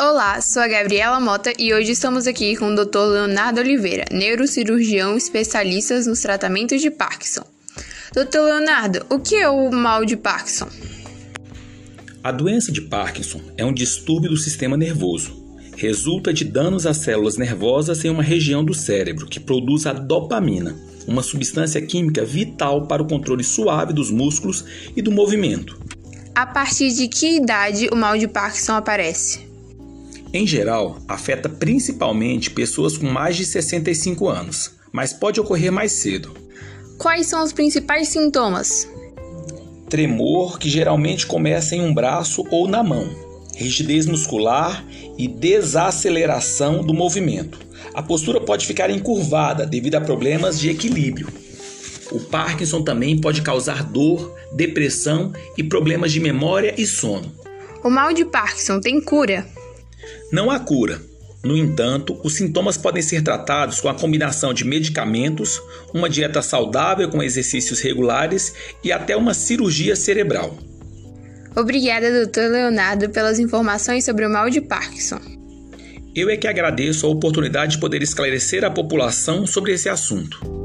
Olá, sou a Gabriela Mota e hoje estamos aqui com o Dr. Leonardo Oliveira, neurocirurgião especialista nos tratamentos de Parkinson. Dr. Leonardo, o que é o mal de Parkinson? A doença de Parkinson é um distúrbio do sistema nervoso. Resulta de danos às células nervosas em uma região do cérebro que produz a dopamina, uma substância química vital para o controle suave dos músculos e do movimento. A partir de que idade o mal de Parkinson aparece? Em geral, afeta principalmente pessoas com mais de 65 anos, mas pode ocorrer mais cedo. Quais são os principais sintomas? Tremor, que geralmente começa em um braço ou na mão, rigidez muscular e desaceleração do movimento. A postura pode ficar encurvada devido a problemas de equilíbrio. O Parkinson também pode causar dor, depressão e problemas de memória e sono. O mal de Parkinson tem cura? Não há cura. No entanto, os sintomas podem ser tratados com a combinação de medicamentos, uma dieta saudável com exercícios regulares e até uma cirurgia cerebral. Obrigada, Dr. Leonardo, pelas informações sobre o mal de Parkinson. Eu é que agradeço a oportunidade de poder esclarecer a população sobre esse assunto.